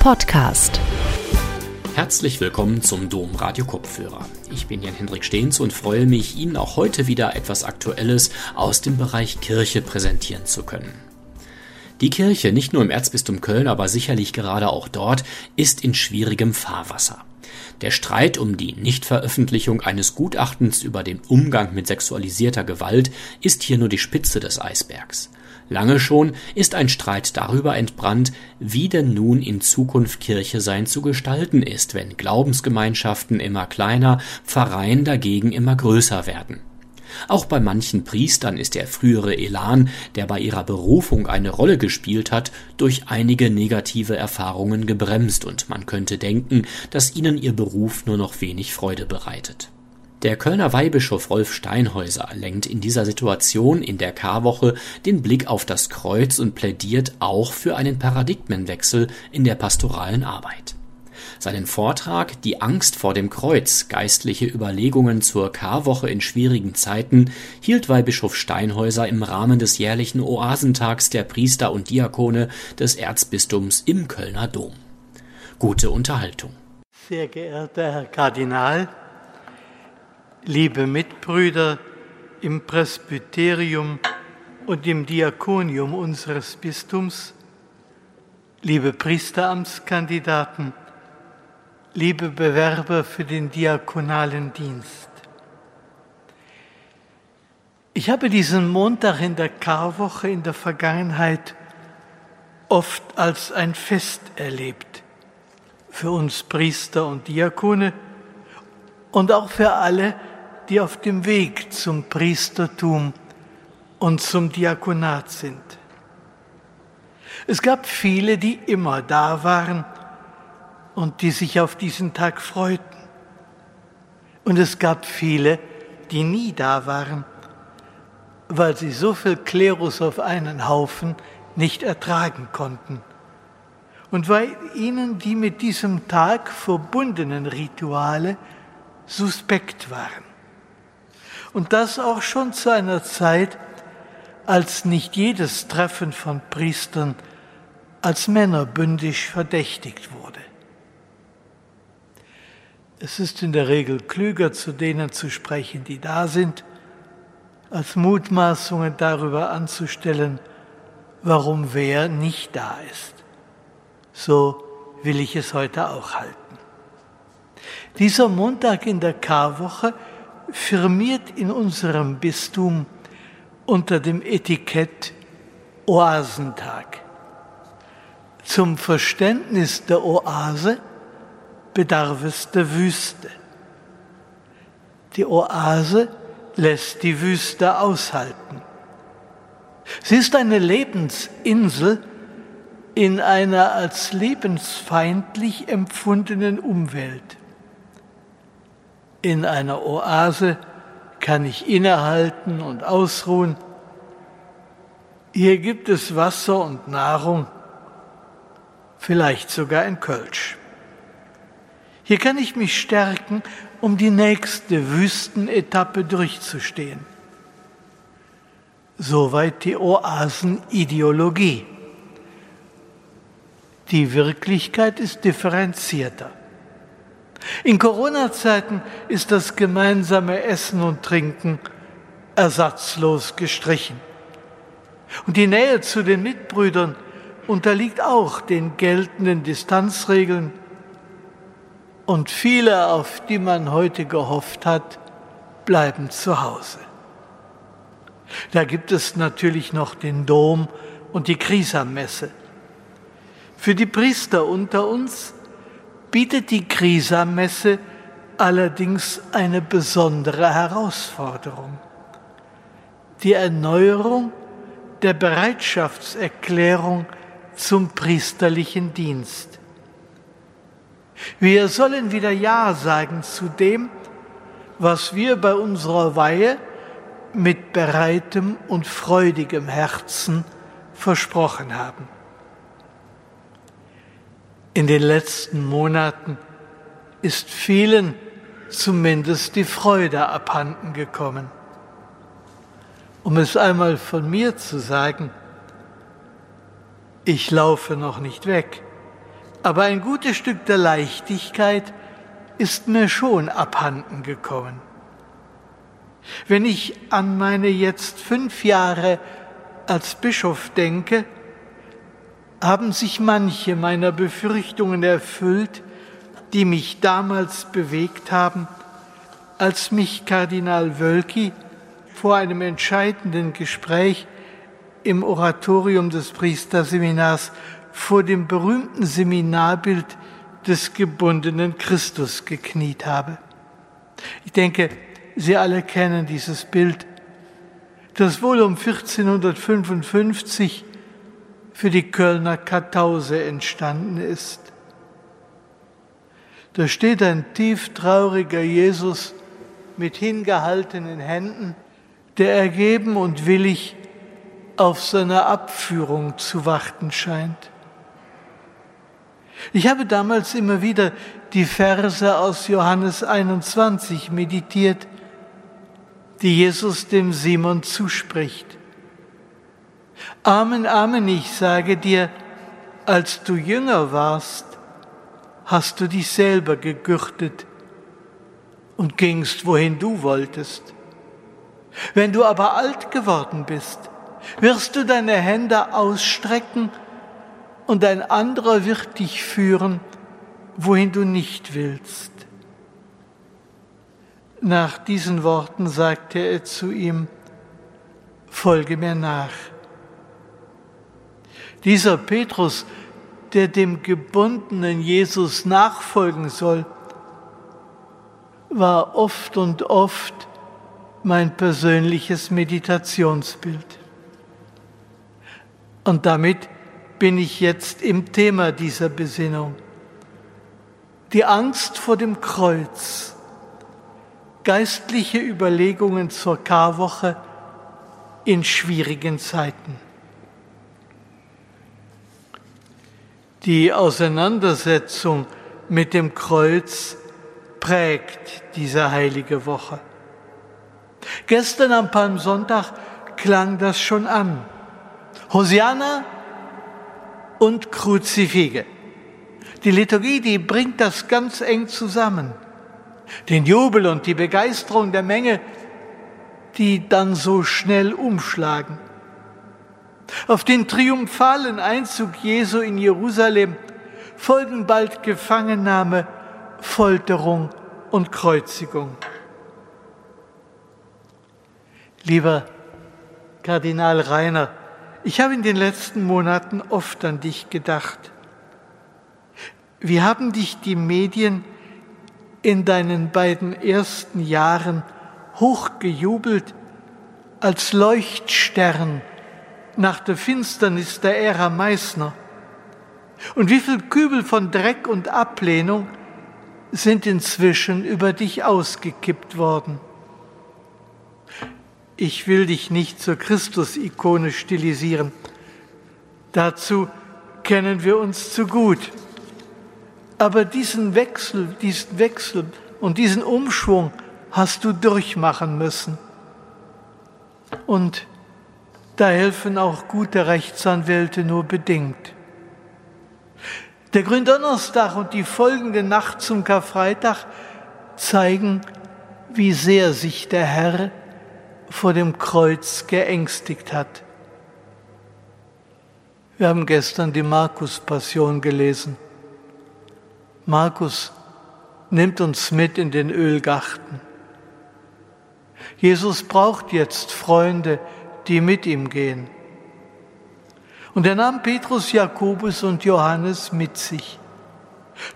Podcast. Herzlich willkommen zum Dom Radio Kopfhörer. Ich bin Jan-Hendrik Stehns und freue mich, Ihnen auch heute wieder etwas Aktuelles aus dem Bereich Kirche präsentieren zu können. Die Kirche, nicht nur im Erzbistum Köln, aber sicherlich gerade auch dort, ist in schwierigem Fahrwasser. Der Streit um die Nichtveröffentlichung eines Gutachtens über den Umgang mit sexualisierter Gewalt ist hier nur die Spitze des Eisbergs. Lange schon ist ein Streit darüber entbrannt, wie denn nun in Zukunft Kirche sein zu gestalten ist, wenn Glaubensgemeinschaften immer kleiner, Pfarreien dagegen immer größer werden. Auch bei manchen Priestern ist der frühere Elan, der bei ihrer Berufung eine Rolle gespielt hat, durch einige negative Erfahrungen gebremst und man könnte denken, dass ihnen ihr Beruf nur noch wenig Freude bereitet. Der Kölner Weihbischof Rolf Steinhäuser lenkt in dieser Situation in der Karwoche den Blick auf das Kreuz und plädiert auch für einen Paradigmenwechsel in der pastoralen Arbeit. Seinen Vortrag Die Angst vor dem Kreuz, geistliche Überlegungen zur Karwoche in schwierigen Zeiten hielt Weihbischof Steinhäuser im Rahmen des jährlichen Oasentags der Priester und Diakone des Erzbistums im Kölner Dom. Gute Unterhaltung. Sehr geehrter Herr Kardinal, liebe Mitbrüder im Presbyterium und im Diakonium unseres Bistums, liebe Priesteramtskandidaten, liebe Bewerber für den diakonalen Dienst. Ich habe diesen Montag in der Karwoche in der Vergangenheit oft als ein Fest erlebt. Für uns Priester und Diakone und auch für alle, die auf dem Weg zum Priestertum und zum Diakonat sind. Es gab viele, die immer da waren und die sich auf diesen Tag freuten. Und es gab viele, die nie da waren, weil sie so viel Klerus auf einen Haufen nicht ertragen konnten. Und weil ihnen die mit diesem Tag verbundenen Rituale suspekt waren. Und das auch schon zu einer Zeit, als nicht jedes Treffen von Priestern als männerbündisch verdächtigt wurde. Es ist in der Regel klüger, zu denen zu sprechen, die da sind, als Mutmaßungen darüber anzustellen, warum wer nicht da ist. So will ich es heute auch halten. Dieser Montag in der Karwoche firmiert in unserem Bistum unter dem Etikett Oasentag. Zum Verständnis der Oase bedarf es der Wüste. Die Oase lässt die Wüste aushalten. Sie ist eine Lebensinsel in einer als lebensfeindlich empfundenen Umwelt. In einer Oase kann ich innehalten und ausruhen. Hier gibt es Wasser und Nahrung, vielleicht sogar ein Kölsch. Hier kann ich mich stärken, um die nächste Wüstenetappe durchzustehen. Soweit die Oasenideologie. Die Wirklichkeit ist differenzierter. In Corona-Zeiten ist das gemeinsame Essen und Trinken ersatzlos gestrichen. Und die Nähe zu den Mitbrüdern unterliegt auch den geltenden Distanzregeln. Und viele, auf die man heute gehofft hat, bleiben zu Hause. Da gibt es natürlich noch den Dom und die Krisammesse. Für die Priester unter uns bietet die Krisammesse allerdings eine besondere Herausforderung. Die Erneuerung der Bereitschaftserklärung zum priesterlichen Dienst. Wir sollen wieder Ja sagen zu dem, was wir bei unserer Weihe mit bereitem und freudigem Herzen versprochen haben. In den letzten Monaten ist vielen zumindest die Freude abhanden gekommen. Um es einmal von mir zu sagen, ich laufe noch nicht weg. aber ein gutes Stück der Leichtigkeit ist mir schon abhanden gekommen. Wenn ich an meine jetzt fünf Jahre als Bischof denke, haben sich manche meiner Befürchtungen erfüllt, die mich damals bewegt haben, als mich Kardinal Wölki vor einem entscheidenden Gespräch im Oratorium des Priesterseminars vor dem berühmten Seminarbild des gebundenen Christus gekniet habe. Ich denke, Sie alle kennen dieses Bild, das wohl um 1455 für die Kölner Kartause entstanden ist. Da steht ein tieftrauriger Jesus mit hingehaltenen Händen, der ergeben und willig auf seine Abführung zu warten scheint. Ich habe damals immer wieder die Verse aus Johannes 21 meditiert, die Jesus dem Simon zuspricht. Amen, Amen, ich sage dir, als du jünger warst, hast du dich selber gegürtet und gingst, wohin du wolltest. Wenn du aber alt geworden bist, wirst du deine Hände ausstrecken und ein anderer wird dich führen, wohin du nicht willst. Nach diesen Worten sagte er zu ihm, Folge mir nach. Dieser Petrus, der dem gebundenen Jesus nachfolgen soll, war oft und oft mein persönliches Meditationsbild. Und damit bin ich jetzt im Thema dieser Besinnung. Die Angst vor dem Kreuz, geistliche Überlegungen zur Karwoche in schwierigen Zeiten. Die Auseinandersetzung mit dem Kreuz prägt diese heilige Woche. Gestern am Palmsonntag klang das schon an. Hosianna und Kruzifige. Die Liturgie, die bringt das ganz eng zusammen. Den Jubel und die Begeisterung der Menge, die dann so schnell umschlagen. Auf den triumphalen Einzug Jesu in Jerusalem folgen bald Gefangennahme, Folterung und Kreuzigung. Lieber Kardinal Rainer, ich habe in den letzten Monaten oft an dich gedacht. Wie haben dich die Medien in deinen beiden ersten Jahren hochgejubelt als Leuchtstern nach der Finsternis der Ära Meißner. Und wie viel Kübel von Dreck und Ablehnung sind inzwischen über dich ausgekippt worden. Ich will dich nicht zur Christus-Ikone stilisieren. Dazu kennen wir uns zu gut. Aber diesen Wechsel, diesen Wechsel und diesen Umschwung hast du durchmachen müssen. Und da helfen auch gute Rechtsanwälte nur bedingt. Der Gründonnerstag und die folgende Nacht zum Karfreitag zeigen, wie sehr sich der Herr vor dem Kreuz geängstigt hat. Wir haben gestern die Markus-Passion gelesen. Markus nimmt uns mit in den Ölgarten. Jesus braucht jetzt Freunde, die mit ihm gehen. Und er nahm Petrus, Jakobus und Johannes mit sich.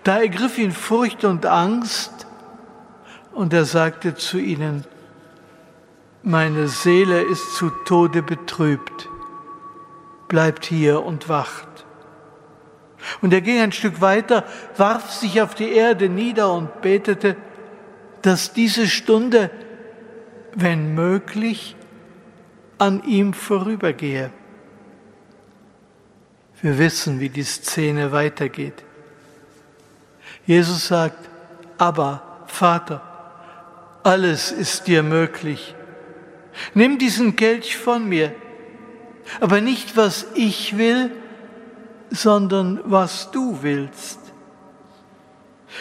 Da ergriff ihn Furcht und Angst und er sagte zu ihnen, meine Seele ist zu Tode betrübt, bleibt hier und wacht. Und er ging ein Stück weiter, warf sich auf die Erde nieder und betete, dass diese Stunde, wenn möglich, an ihm vorübergehe. Wir wissen, wie die Szene weitergeht. Jesus sagt, aber Vater, alles ist dir möglich. Nimm diesen Kelch von mir, aber nicht was ich will, sondern was du willst.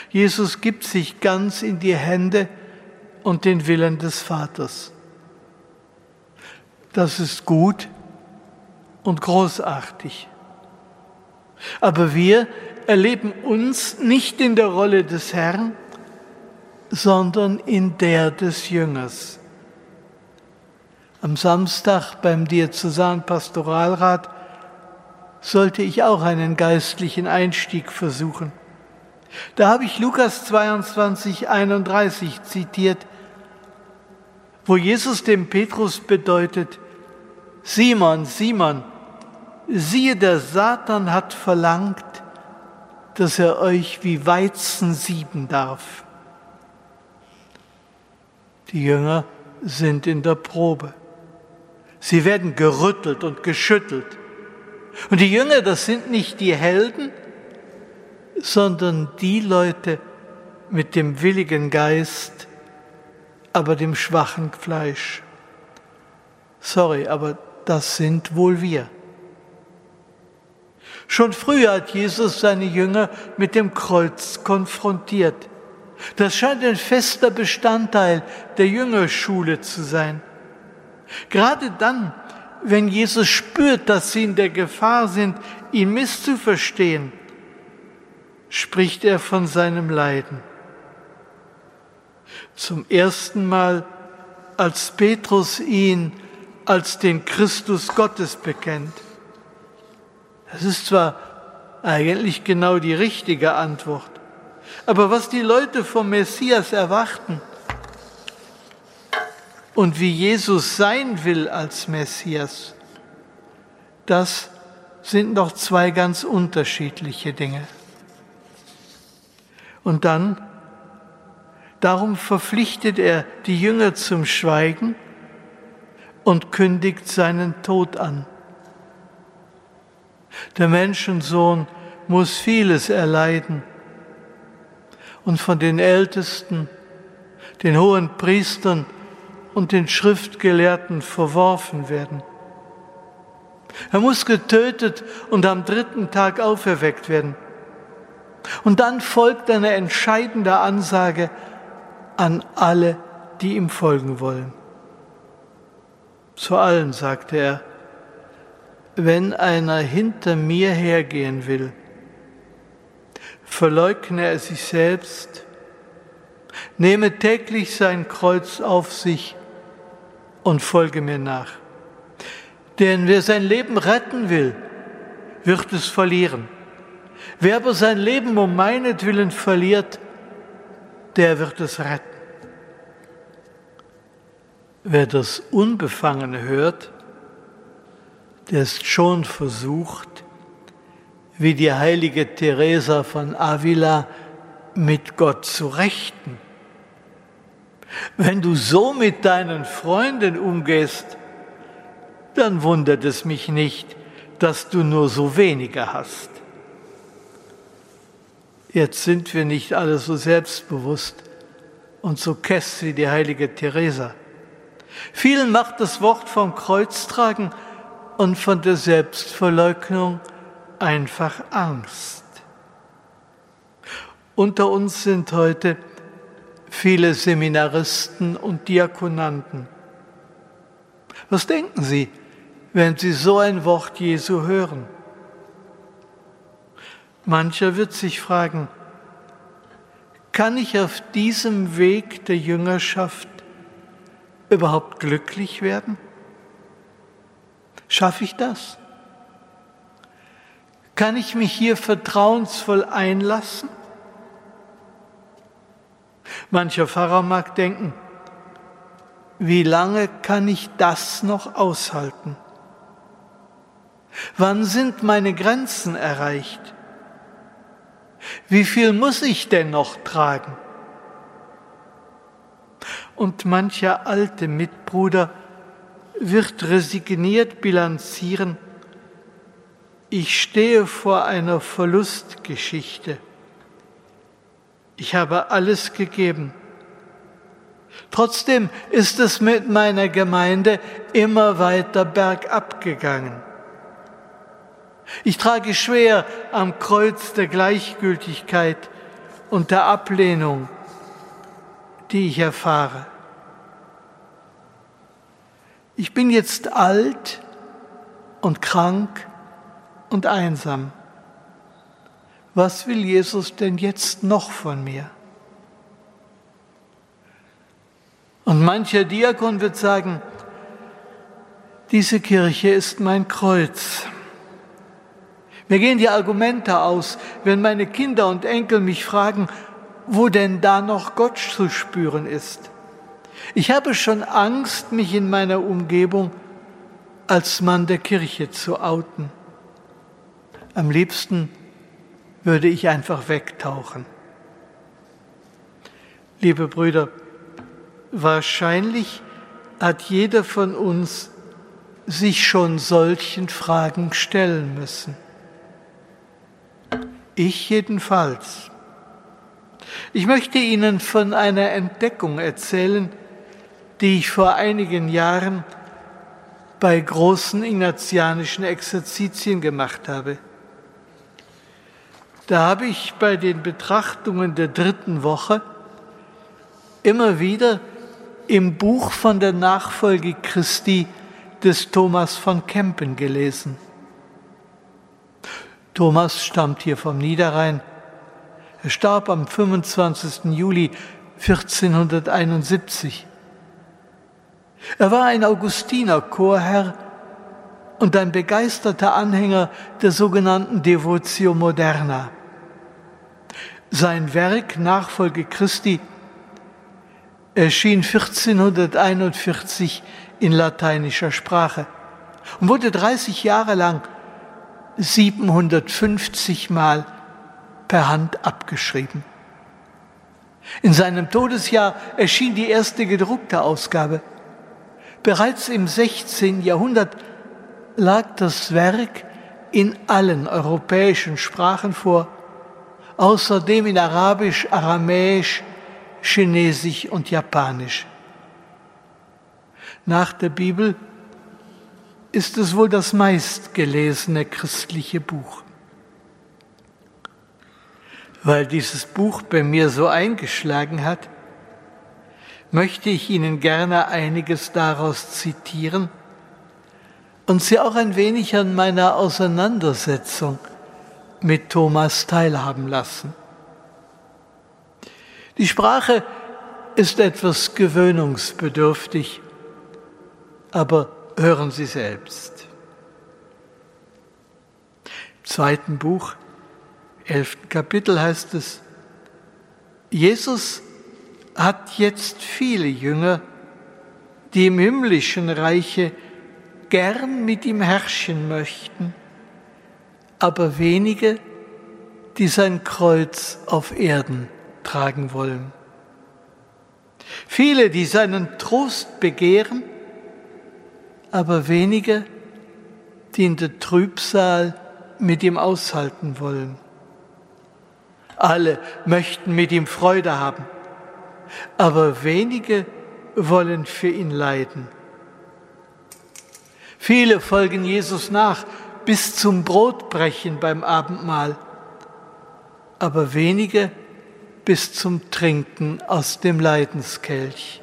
Jesus gibt sich ganz in die Hände und den Willen des Vaters. Das ist gut und großartig. Aber wir erleben uns nicht in der Rolle des Herrn, sondern in der des Jüngers. Am Samstag beim Diözesan-Pastoralrat sollte ich auch einen geistlichen Einstieg versuchen. Da habe ich Lukas 22, 31 zitiert, wo Jesus dem Petrus bedeutet, Simon, Simon, siehe, der Satan hat verlangt, dass er euch wie Weizen sieben darf. Die Jünger sind in der Probe. Sie werden gerüttelt und geschüttelt. Und die Jünger, das sind nicht die Helden, sondern die Leute mit dem willigen Geist, aber dem schwachen Fleisch. Sorry, aber das sind wohl wir. Schon früher hat Jesus seine Jünger mit dem Kreuz konfrontiert. Das scheint ein fester Bestandteil der Jüngerschule zu sein. Gerade dann, wenn Jesus spürt, dass sie in der Gefahr sind, ihn misszuverstehen, spricht er von seinem Leiden. Zum ersten Mal, als Petrus ihn als den Christus Gottes bekennt. Das ist zwar eigentlich genau die richtige Antwort, aber was die Leute vom Messias erwarten und wie Jesus sein will als Messias, das sind noch zwei ganz unterschiedliche Dinge. Und dann, darum verpflichtet er die Jünger zum Schweigen und kündigt seinen Tod an. Der Menschensohn muss vieles erleiden und von den Ältesten, den hohen Priestern und den Schriftgelehrten verworfen werden. Er muss getötet und am dritten Tag auferweckt werden. Und dann folgt eine entscheidende Ansage an alle, die ihm folgen wollen. Zu allen sagte er, wenn einer hinter mir hergehen will, verleugne er sich selbst, nehme täglich sein Kreuz auf sich und folge mir nach. Denn wer sein Leben retten will, wird es verlieren. Wer aber sein Leben um meinetwillen verliert, der wird es retten. Wer das Unbefangene hört, der ist schon versucht, wie die heilige Teresa von Avila mit Gott zu rechten. Wenn du so mit deinen Freunden umgehst, dann wundert es mich nicht, dass du nur so wenige hast. Jetzt sind wir nicht alle so selbstbewusst und so kess wie die heilige Teresa. Vielen macht das Wort vom Kreuztragen und von der Selbstverleugnung einfach Angst. Unter uns sind heute viele Seminaristen und Diakonanten. Was denken Sie, wenn Sie so ein Wort Jesu hören? Mancher wird sich fragen, kann ich auf diesem Weg der Jüngerschaft überhaupt glücklich werden? Schaffe ich das? Kann ich mich hier vertrauensvoll einlassen? Mancher Pfarrer mag denken, wie lange kann ich das noch aushalten? Wann sind meine Grenzen erreicht? Wie viel muss ich denn noch tragen? Und mancher alte Mitbruder wird resigniert bilanzieren, ich stehe vor einer Verlustgeschichte. Ich habe alles gegeben. Trotzdem ist es mit meiner Gemeinde immer weiter bergab gegangen. Ich trage schwer am Kreuz der Gleichgültigkeit und der Ablehnung, die ich erfahre. Ich bin jetzt alt und krank und einsam. Was will Jesus denn jetzt noch von mir? Und mancher Diakon wird sagen, diese Kirche ist mein Kreuz. Mir gehen die Argumente aus, wenn meine Kinder und Enkel mich fragen, wo denn da noch Gott zu spüren ist. Ich habe schon Angst, mich in meiner Umgebung als Mann der Kirche zu outen. Am liebsten würde ich einfach wegtauchen. Liebe Brüder, wahrscheinlich hat jeder von uns sich schon solchen Fragen stellen müssen. Ich jedenfalls. Ich möchte Ihnen von einer Entdeckung erzählen, die ich vor einigen Jahren bei großen ignatianischen Exerzitien gemacht habe. Da habe ich bei den Betrachtungen der dritten Woche immer wieder im Buch von der Nachfolge Christi des Thomas von Kempen gelesen. Thomas stammt hier vom Niederrhein. Er starb am 25. Juli 1471. Er war ein Augustiner Chorherr und ein begeisterter Anhänger der sogenannten Devotio Moderna. Sein Werk Nachfolge Christi erschien 1441 in lateinischer Sprache und wurde 30 Jahre lang 750 Mal per Hand abgeschrieben. In seinem Todesjahr erschien die erste gedruckte Ausgabe. Bereits im 16. Jahrhundert lag das Werk in allen europäischen Sprachen vor, außerdem in Arabisch, Aramäisch, Chinesisch und Japanisch. Nach der Bibel ist es wohl das meistgelesene christliche Buch. Weil dieses Buch bei mir so eingeschlagen hat, möchte ich Ihnen gerne einiges daraus zitieren und Sie auch ein wenig an meiner Auseinandersetzung mit Thomas teilhaben lassen. Die Sprache ist etwas gewöhnungsbedürftig, aber hören Sie selbst. Im zweiten Buch, elften Kapitel heißt es, Jesus hat jetzt viele Jünger, die im himmlischen Reiche gern mit ihm herrschen möchten, aber wenige, die sein Kreuz auf Erden tragen wollen. Viele, die seinen Trost begehren, aber wenige, die in der Trübsal mit ihm aushalten wollen. Alle möchten mit ihm Freude haben, aber wenige wollen für ihn leiden. Viele folgen Jesus nach bis zum Brotbrechen beim Abendmahl, aber wenige bis zum Trinken aus dem Leidenskelch.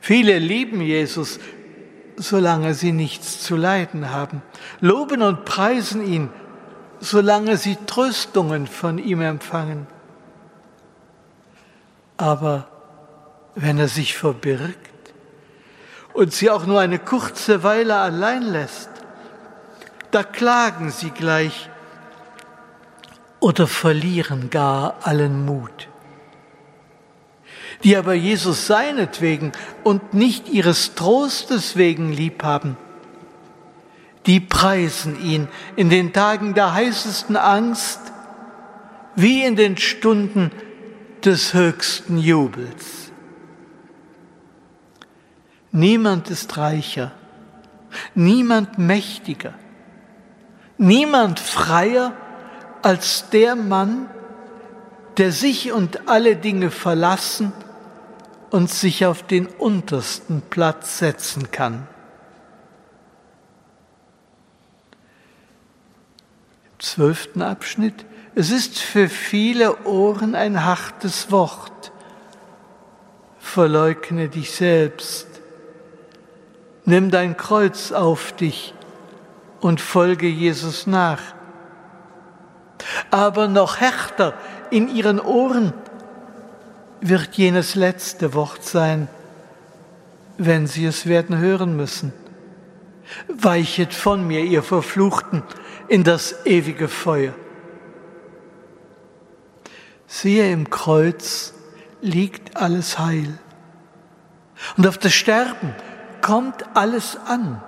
Viele lieben Jesus, solange sie nichts zu leiden haben, loben und preisen ihn, solange sie Tröstungen von ihm empfangen. Aber wenn er sich verbirgt und sie auch nur eine kurze Weile allein lässt, da klagen sie gleich oder verlieren gar allen Mut die aber Jesus seinetwegen und nicht ihres Trostes wegen lieb haben, die preisen ihn in den Tagen der heißesten Angst wie in den Stunden des höchsten Jubels. Niemand ist reicher, niemand mächtiger, niemand freier als der Mann, der sich und alle Dinge verlassen und sich auf den untersten Platz setzen kann. Zwölften Abschnitt. Es ist für viele Ohren ein hartes Wort. Verleugne dich selbst. Nimm dein Kreuz auf dich und folge Jesus nach. Aber noch härter in ihren Ohren wird jenes letzte Wort sein, wenn sie es werden hören müssen. Weichet von mir, ihr Verfluchten, in das ewige Feuer. Siehe, im Kreuz liegt alles Heil. Und auf das Sterben kommt alles an.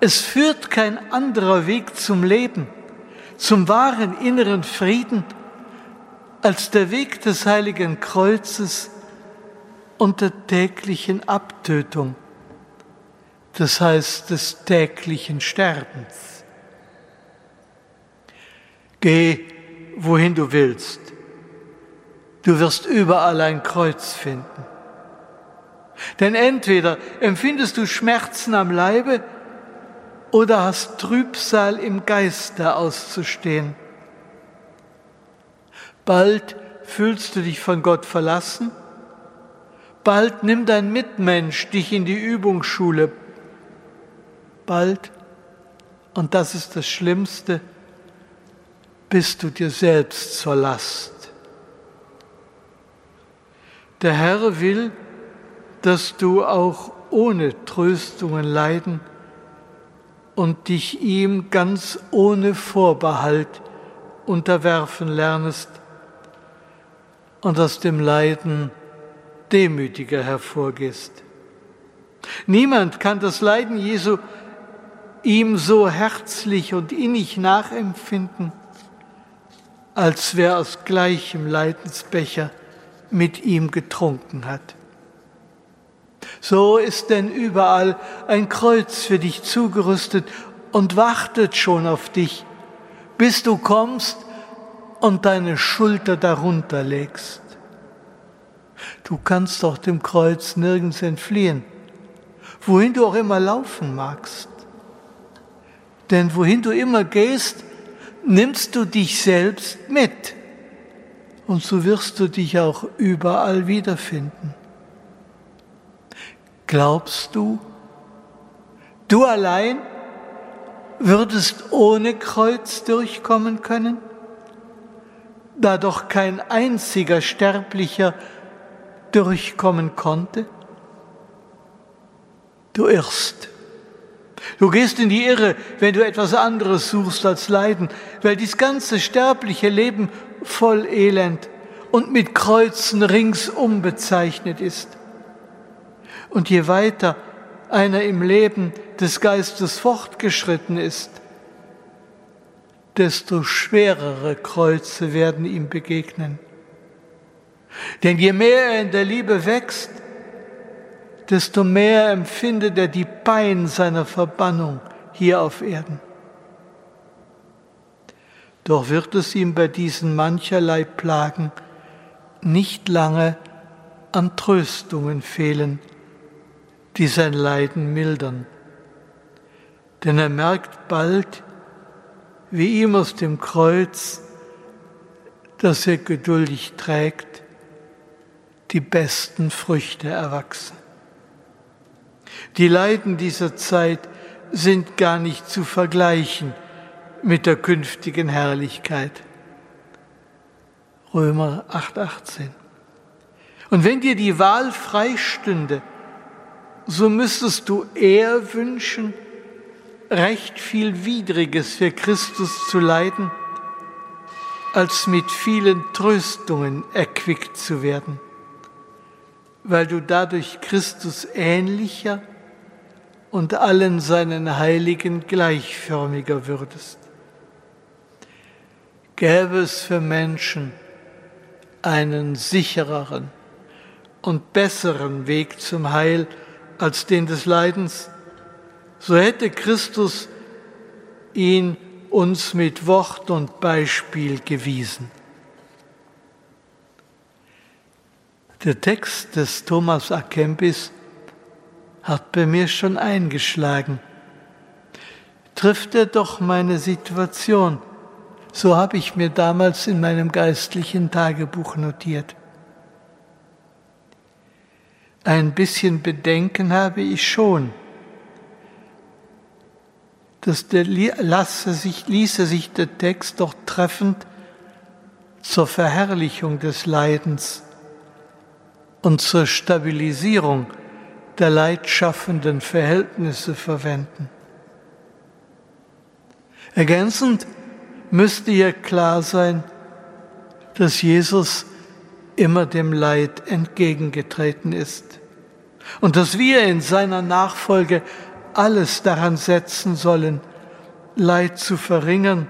Es führt kein anderer Weg zum Leben, zum wahren inneren Frieden, als der Weg des heiligen Kreuzes und der täglichen Abtötung, das heißt des täglichen Sterbens. Geh, wohin du willst. Du wirst überall ein Kreuz finden. Denn entweder empfindest du Schmerzen am Leibe oder hast Trübsal im Geiste auszustehen. Bald fühlst du dich von Gott verlassen, bald nimmt dein Mitmensch dich in die Übungsschule, bald, und das ist das Schlimmste, bist du dir selbst zur Last. Der Herr will, dass du auch ohne Tröstungen leiden und dich ihm ganz ohne Vorbehalt unterwerfen lernest und aus dem Leiden demütiger hervorgehst. Niemand kann das Leiden Jesu ihm so herzlich und innig nachempfinden, als wer aus gleichem Leidensbecher mit ihm getrunken hat. So ist denn überall ein Kreuz für dich zugerüstet und wartet schon auf dich, bis du kommst und deine Schulter darunter legst. Du kannst doch dem Kreuz nirgends entfliehen, wohin du auch immer laufen magst. Denn wohin du immer gehst, nimmst du dich selbst mit und so wirst du dich auch überall wiederfinden. Glaubst du, du allein würdest ohne Kreuz durchkommen können, da doch kein einziger Sterblicher durchkommen konnte? Du irrst. Du gehst in die Irre, wenn du etwas anderes suchst als Leiden, weil dies ganze sterbliche Leben voll Elend und mit Kreuzen ringsum bezeichnet ist. Und je weiter einer im Leben des Geistes fortgeschritten ist, desto schwerere Kreuze werden ihm begegnen. Denn je mehr er in der Liebe wächst, desto mehr empfindet er die Pein seiner Verbannung hier auf Erden. Doch wird es ihm bei diesen mancherlei Plagen nicht lange an Tröstungen fehlen, die sein Leiden mildern. Denn er merkt bald, wie ihm aus dem Kreuz, das er geduldig trägt, die besten Früchte erwachsen. Die Leiden dieser Zeit sind gar nicht zu vergleichen mit der künftigen Herrlichkeit. Römer 8:18. Und wenn dir die Wahl freistünde, so müsstest du eher wünschen, recht viel Widriges für Christus zu leiden, als mit vielen Tröstungen erquickt zu werden, weil du dadurch Christus ähnlicher und allen seinen Heiligen gleichförmiger würdest gäbe es für Menschen einen sichereren und besseren Weg zum Heil als den des Leidens, so hätte Christus ihn uns mit Wort und Beispiel gewiesen. Der Text des Thomas A. Kempis hat bei mir schon eingeschlagen. Trifft er doch meine Situation? So habe ich mir damals in meinem geistlichen Tagebuch notiert. Ein bisschen Bedenken habe ich schon, dass der, lasse sich, ließe sich der Text doch treffend zur Verherrlichung des Leidens und zur Stabilisierung der leidschaffenden Verhältnisse verwenden. Ergänzend müsste hier klar sein, dass Jesus immer dem Leid entgegengetreten ist und dass wir in seiner Nachfolge alles daran setzen sollen, Leid zu verringern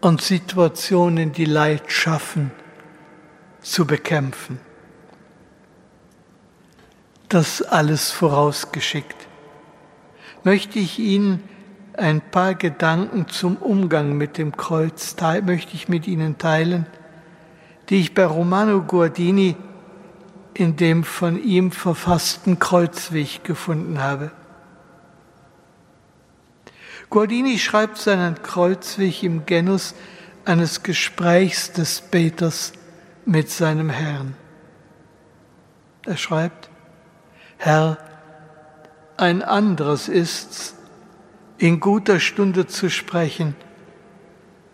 und Situationen, die Leid schaffen, zu bekämpfen. Das alles vorausgeschickt. Möchte ich Ihnen ein paar Gedanken zum Umgang mit dem Kreuz möchte ich mit Ihnen teilen, die ich bei Romano Guardini in dem von ihm verfassten Kreuzweg gefunden habe. Guardini schreibt seinen Kreuzweg im Genus eines Gesprächs des Beters mit seinem Herrn. Er schreibt, Herr, ein anderes ist's, in guter Stunde zu sprechen,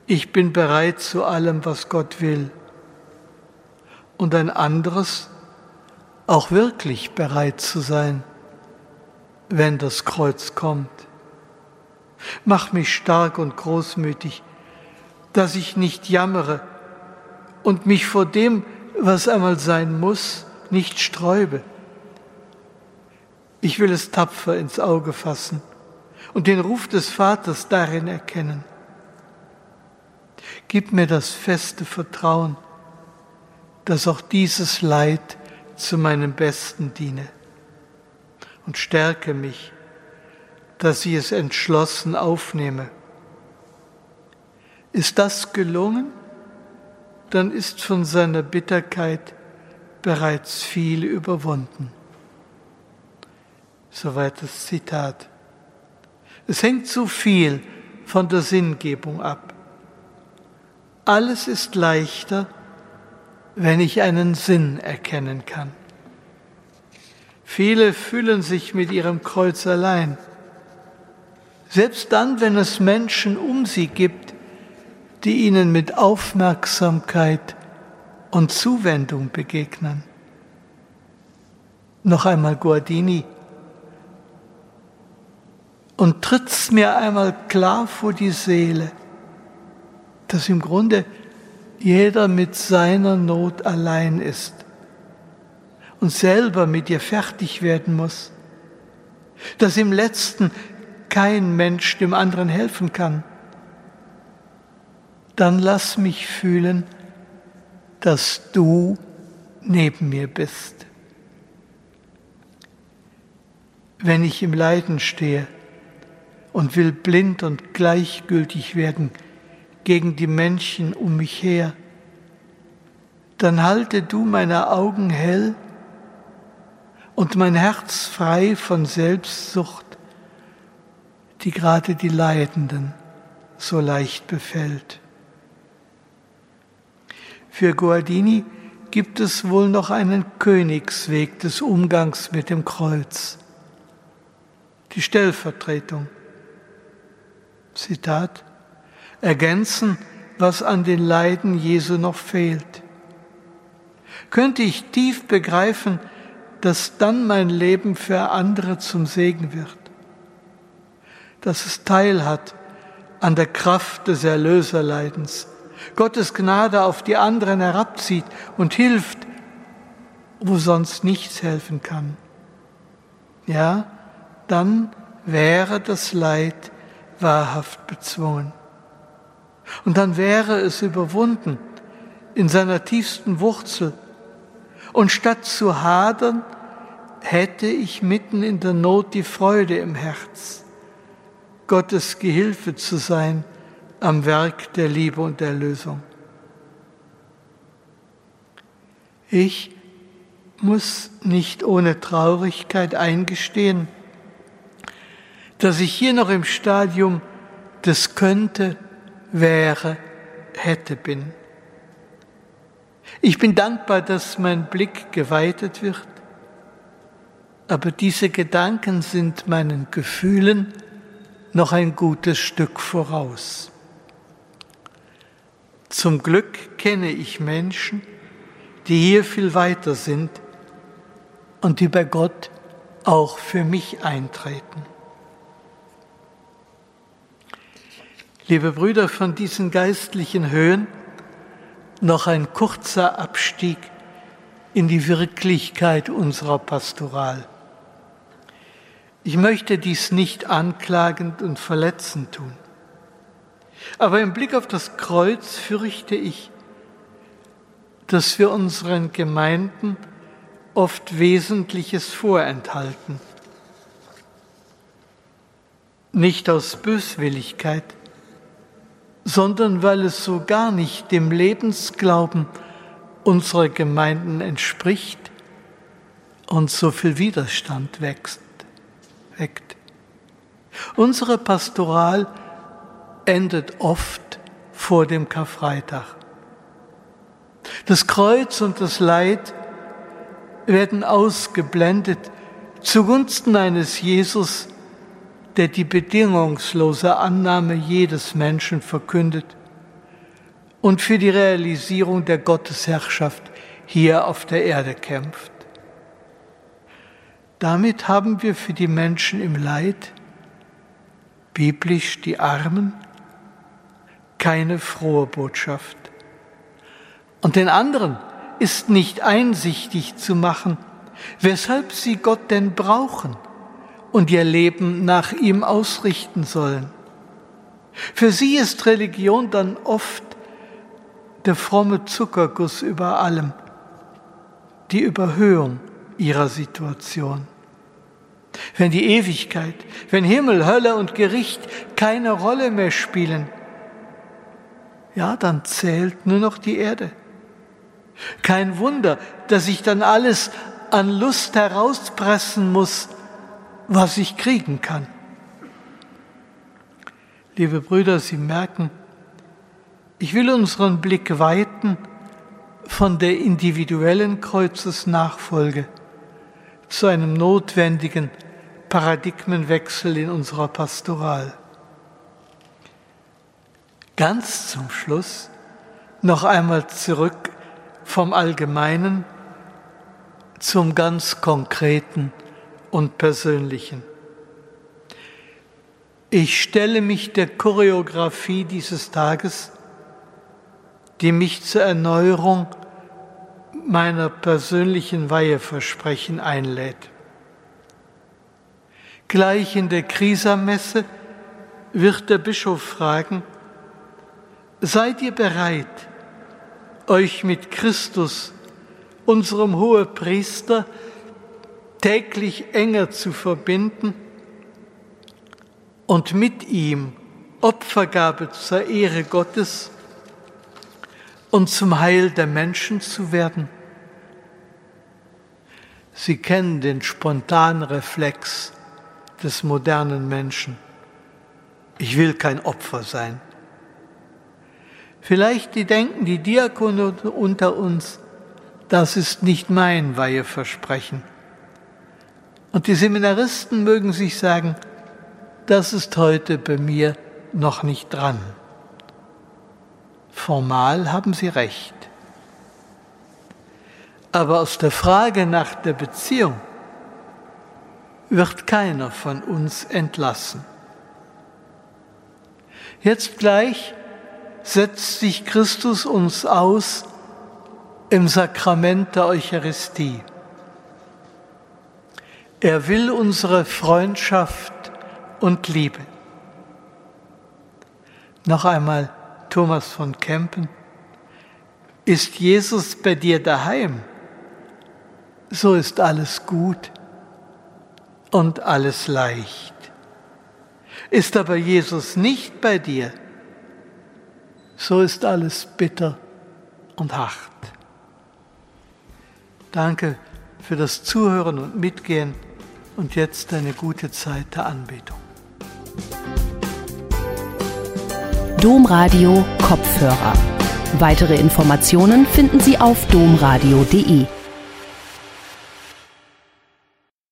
ich bin bereit zu allem, was Gott will. Und ein anderes, auch wirklich bereit zu sein, wenn das Kreuz kommt. Mach mich stark und großmütig, dass ich nicht jammere und mich vor dem, was einmal sein muss, nicht sträube. Ich will es tapfer ins Auge fassen und den Ruf des Vaters darin erkennen. Gib mir das feste Vertrauen, dass auch dieses Leid zu meinem Besten diene und stärke mich, dass ich es entschlossen aufnehme. Ist das gelungen, dann ist von seiner Bitterkeit bereits viel überwunden. Soweit das Zitat. Es hängt zu viel von der Sinngebung ab. Alles ist leichter, wenn ich einen Sinn erkennen kann. Viele fühlen sich mit ihrem Kreuz allein. Selbst dann, wenn es Menschen um sie gibt, die ihnen mit Aufmerksamkeit und Zuwendung begegnen. Noch einmal Guardini, und tritt's mir einmal klar vor die Seele, dass im Grunde jeder mit seiner Not allein ist und selber mit ihr fertig werden muss, dass im letzten kein Mensch dem anderen helfen kann, dann lass mich fühlen, dass du neben mir bist. Wenn ich im Leiden stehe, und will blind und gleichgültig werden gegen die Menschen um mich her, dann halte du meine Augen hell und mein Herz frei von Selbstsucht, die gerade die Leidenden so leicht befällt. Für Guardini gibt es wohl noch einen Königsweg des Umgangs mit dem Kreuz, die Stellvertretung Zitat, ergänzen, was an den Leiden Jesu noch fehlt. Könnte ich tief begreifen, dass dann mein Leben für andere zum Segen wird, dass es Teil hat an der Kraft des Erlöserleidens, Gottes Gnade auf die anderen herabzieht und hilft, wo sonst nichts helfen kann. Ja, dann wäre das Leid wahrhaft bezwungen. Und dann wäre es überwunden in seiner tiefsten Wurzel. Und statt zu hadern, hätte ich mitten in der Not die Freude im Herz, Gottes Gehilfe zu sein am Werk der Liebe und der Erlösung. Ich muss nicht ohne Traurigkeit eingestehen, dass ich hier noch im Stadium des könnte, wäre, hätte bin. Ich bin dankbar, dass mein Blick geweitet wird, aber diese Gedanken sind meinen Gefühlen noch ein gutes Stück voraus. Zum Glück kenne ich Menschen, die hier viel weiter sind und die bei Gott auch für mich eintreten. Liebe Brüder, von diesen geistlichen Höhen noch ein kurzer Abstieg in die Wirklichkeit unserer Pastoral. Ich möchte dies nicht anklagend und verletzend tun. Aber im Blick auf das Kreuz fürchte ich, dass wir unseren Gemeinden oft Wesentliches vorenthalten. Nicht aus Böswilligkeit, sondern weil es so gar nicht dem Lebensglauben unserer Gemeinden entspricht und so viel Widerstand wächst, weckt. Unsere Pastoral endet oft vor dem Karfreitag. Das Kreuz und das Leid werden ausgeblendet zugunsten eines Jesus, der die bedingungslose Annahme jedes Menschen verkündet und für die Realisierung der Gottesherrschaft hier auf der Erde kämpft. Damit haben wir für die Menschen im Leid, biblisch die Armen, keine frohe Botschaft. Und den anderen ist nicht einsichtig zu machen, weshalb sie Gott denn brauchen und ihr Leben nach ihm ausrichten sollen. Für sie ist Religion dann oft der fromme Zuckerguss über allem, die Überhöhung ihrer Situation. Wenn die Ewigkeit, wenn Himmel, Hölle und Gericht keine Rolle mehr spielen, ja, dann zählt nur noch die Erde. Kein Wunder, dass ich dann alles an Lust herauspressen muss, was ich kriegen kann. Liebe Brüder, Sie merken, ich will unseren Blick weiten von der individuellen Kreuzesnachfolge zu einem notwendigen Paradigmenwechsel in unserer Pastoral. Ganz zum Schluss noch einmal zurück vom Allgemeinen zum ganz Konkreten und Persönlichen. Ich stelle mich der Choreografie dieses Tages, die mich zur Erneuerung meiner persönlichen Weiheversprechen einlädt. Gleich in der Krisamesse wird der Bischof fragen, seid ihr bereit, euch mit Christus, unserem Hohepriester, täglich enger zu verbinden und mit ihm Opfergabe zur Ehre Gottes und zum Heil der Menschen zu werden? Sie kennen den spontanen Reflex des modernen Menschen. Ich will kein Opfer sein. Vielleicht die denken die Diakone unter uns, das ist nicht mein Weiheversprechen. Und die Seminaristen mögen sich sagen, das ist heute bei mir noch nicht dran. Formal haben sie recht. Aber aus der Frage nach der Beziehung wird keiner von uns entlassen. Jetzt gleich setzt sich Christus uns aus im Sakrament der Eucharistie. Er will unsere Freundschaft und Liebe. Noch einmal Thomas von Kempen. Ist Jesus bei dir daheim? So ist alles gut und alles leicht. Ist aber Jesus nicht bei dir, so ist alles bitter und hart. Danke für das Zuhören und Mitgehen und jetzt eine gute Zeit der Anbetung. Domradio Kopfhörer. Weitere Informationen finden Sie auf domradio.de.